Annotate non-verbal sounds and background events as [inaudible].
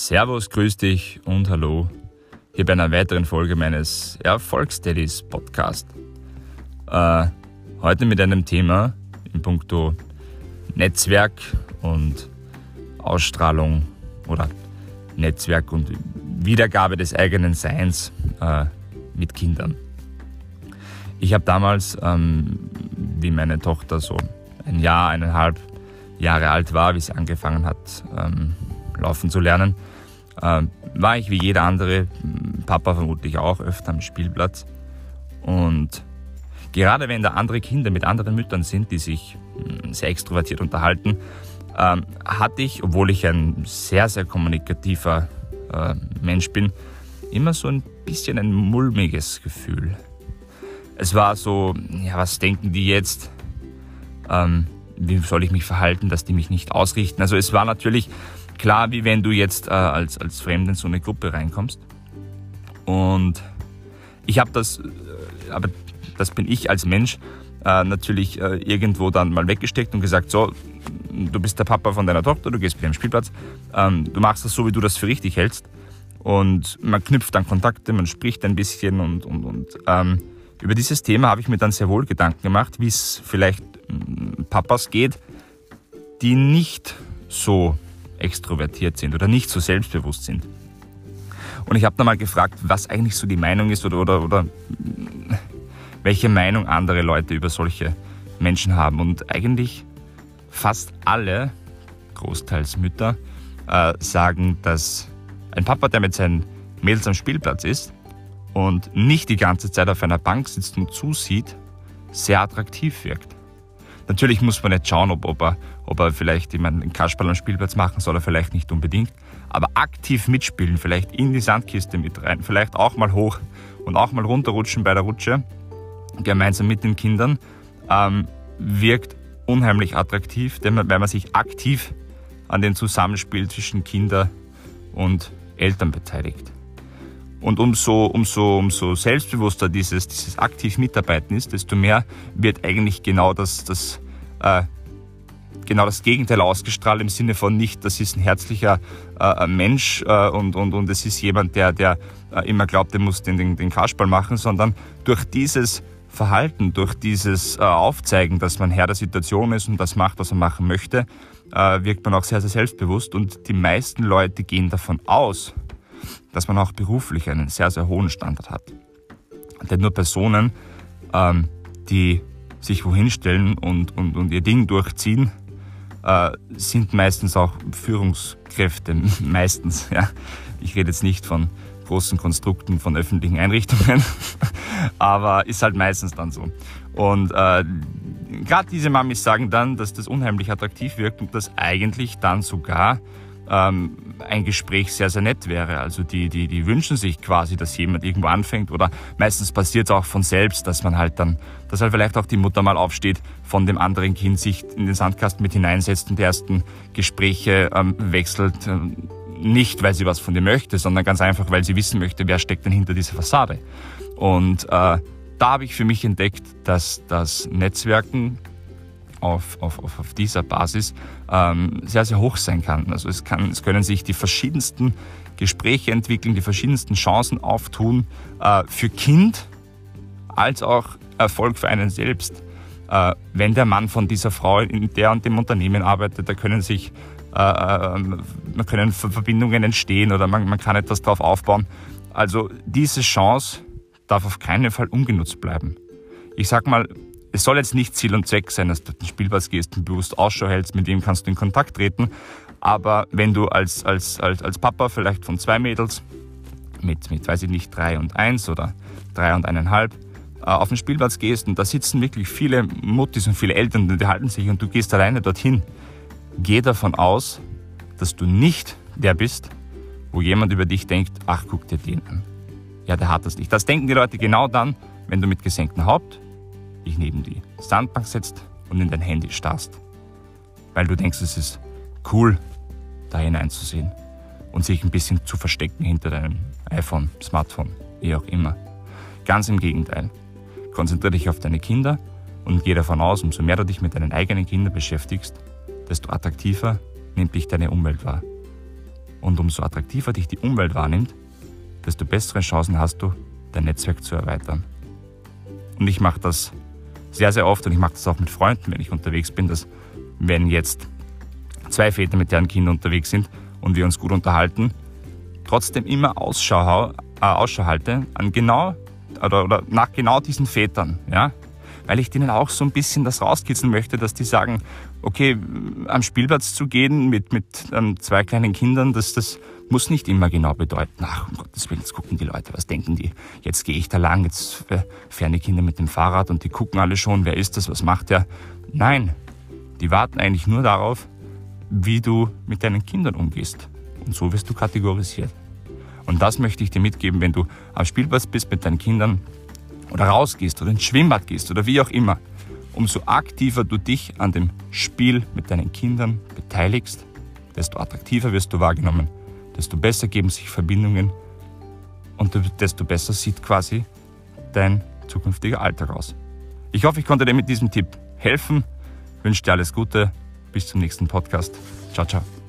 Servus, grüß dich und hallo hier bei einer weiteren Folge meines Erfolgssteadies Podcast. Äh, heute mit einem Thema in puncto Netzwerk und Ausstrahlung oder Netzwerk und Wiedergabe des eigenen Seins äh, mit Kindern. Ich habe damals, ähm, wie meine Tochter so ein Jahr, eineinhalb Jahre alt war, wie sie angefangen hat, ähm, laufen zu lernen, äh, war ich wie jeder andere, Papa vermutlich auch, öfter am Spielplatz. Und gerade wenn da andere Kinder mit anderen Müttern sind, die sich sehr extrovertiert unterhalten, ähm, hatte ich, obwohl ich ein sehr, sehr kommunikativer äh, Mensch bin, immer so ein bisschen ein mulmiges Gefühl. Es war so, ja, was denken die jetzt? Ähm, wie soll ich mich verhalten, dass die mich nicht ausrichten? Also es war natürlich klar, wie wenn du jetzt äh, als, als Fremd in so eine Gruppe reinkommst. Und ich habe das, äh, aber das bin ich als Mensch, äh, natürlich äh, irgendwo dann mal weggesteckt und gesagt, so, du bist der Papa von deiner Tochter, du gehst mit dem Spielplatz, ähm, du machst das so, wie du das für richtig hältst. Und man knüpft dann Kontakte, man spricht ein bisschen und, und, und ähm, über dieses Thema habe ich mir dann sehr wohl Gedanken gemacht, wie es vielleicht mm, Papas geht, die nicht so extrovertiert sind oder nicht so selbstbewusst sind. Und ich habe dann mal gefragt, was eigentlich so die Meinung ist oder, oder, oder welche Meinung andere Leute über solche Menschen haben. Und eigentlich fast alle, großteils Mütter, äh, sagen, dass ein Papa, der mit seinen Mädels am Spielplatz ist und nicht die ganze Zeit auf einer Bank sitzt und zusieht, sehr attraktiv wirkt. Natürlich muss man nicht schauen, ob, ob, er, ob er vielleicht jemanden einen Kasperl am Spielplatz machen soll, oder vielleicht nicht unbedingt. Aber aktiv mitspielen, vielleicht in die Sandkiste mit rein, vielleicht auch mal hoch und auch mal runterrutschen bei der Rutsche, gemeinsam mit den Kindern, ähm, wirkt unheimlich attraktiv, denn man, weil man sich aktiv an dem Zusammenspiel zwischen Kinder und Eltern beteiligt. Und umso, umso, umso selbstbewusster dieses, dieses aktiv Mitarbeiten ist, desto mehr wird eigentlich genau das, das, äh, genau das Gegenteil ausgestrahlt im Sinne von nicht, das ist ein herzlicher äh, Mensch äh, und, und, und es ist jemand, der, der äh, immer glaubt, er muss den, den, den Kasperl machen, sondern durch dieses Verhalten, durch dieses äh, Aufzeigen, dass man Herr der Situation ist und das macht, was er machen möchte, äh, wirkt man auch sehr, sehr selbstbewusst und die meisten Leute gehen davon aus, dass man auch beruflich einen sehr, sehr hohen Standard hat. Denn nur Personen, ähm, die sich wohin stellen und, und, und ihr Ding durchziehen, äh, sind meistens auch Führungskräfte. [laughs] meistens, ja. Ich rede jetzt nicht von großen Konstrukten von öffentlichen Einrichtungen, [laughs] aber ist halt meistens dann so. Und äh, gerade diese Mamis sagen dann, dass das unheimlich attraktiv wirkt und dass eigentlich dann sogar ähm, ein Gespräch sehr, sehr nett wäre. Also die, die, die wünschen sich quasi, dass jemand irgendwo anfängt oder meistens passiert es auch von selbst, dass man halt dann, dass halt vielleicht auch die Mutter mal aufsteht, von dem anderen Kind sich in den Sandkasten mit hineinsetzt und die ersten Gespräche ähm, wechselt. Ähm, nicht, weil sie was von dir möchte, sondern ganz einfach, weil sie wissen möchte, wer steckt denn hinter dieser Fassade. Und äh, da habe ich für mich entdeckt, dass das Netzwerken auf, auf, auf dieser Basis ähm, sehr, sehr hoch sein kann. Also es, kann, es können sich die verschiedensten Gespräche entwickeln, die verschiedensten Chancen auftun äh, für Kind als auch Erfolg für einen selbst. Äh, wenn der Mann von dieser Frau in der und dem Unternehmen arbeitet, da können sich äh, ähm, können Verbindungen entstehen oder man, man kann etwas darauf aufbauen. Also diese Chance darf auf keinen Fall ungenutzt bleiben. Ich sag mal, es soll jetzt nicht Ziel und Zweck sein, dass du den Spielplatz gehst und bewusst Ausschau hältst, mit dem kannst du in Kontakt treten. Aber wenn du als, als, als, als Papa vielleicht von zwei Mädels mit, mit, weiß ich nicht, drei und eins oder drei und eineinhalb äh, auf den Spielplatz gehst und da sitzen wirklich viele Muttis und viele Eltern, die halten sich und du gehst alleine dorthin, geh davon aus, dass du nicht der bist, wo jemand über dich denkt, ach, guck dir den an. Ja, der hat das nicht. Das denken die Leute genau dann, wenn du mit gesenktem Haupt, dich neben die Sandbank setzt und in dein Handy starrst. Weil du denkst, es ist cool, da hineinzusehen und sich ein bisschen zu verstecken hinter deinem iPhone, Smartphone, wie auch immer. Ganz im Gegenteil. Konzentriere dich auf deine Kinder und geh davon aus, umso mehr du dich mit deinen eigenen Kindern beschäftigst, desto attraktiver nimmt dich deine Umwelt wahr. Und umso attraktiver dich die Umwelt wahrnimmt, desto bessere Chancen hast du, dein Netzwerk zu erweitern. Und ich mache das sehr, sehr oft und ich mache das auch mit Freunden, wenn ich unterwegs bin, dass wenn jetzt zwei Väter mit deren Kindern unterwegs sind und wir uns gut unterhalten, trotzdem immer Ausschau, äh, Ausschau halte an genau oder, oder nach genau diesen Vätern, ja, weil ich denen auch so ein bisschen das rauskitzeln möchte, dass die sagen, okay, am Spielplatz zu gehen mit, mit ähm, zwei kleinen Kindern, das, das muss nicht immer genau bedeuten, ach, um Gottes Willen, jetzt gucken die Leute, was denken die? Jetzt gehe ich da lang, jetzt fahren die Kinder mit dem Fahrrad und die gucken alle schon, wer ist das, was macht der? Nein, die warten eigentlich nur darauf, wie du mit deinen Kindern umgehst. Und so wirst du kategorisiert. Und das möchte ich dir mitgeben, wenn du am Spielplatz bist mit deinen Kindern oder rausgehst oder ins Schwimmbad gehst oder wie auch immer. Umso aktiver du dich an dem Spiel mit deinen Kindern beteiligst, desto attraktiver wirst du wahrgenommen, desto besser geben sich Verbindungen und desto besser sieht quasi dein zukünftiger Alltag aus. Ich hoffe, ich konnte dir mit diesem Tipp helfen. Ich wünsche dir alles Gute. Bis zum nächsten Podcast. Ciao, ciao.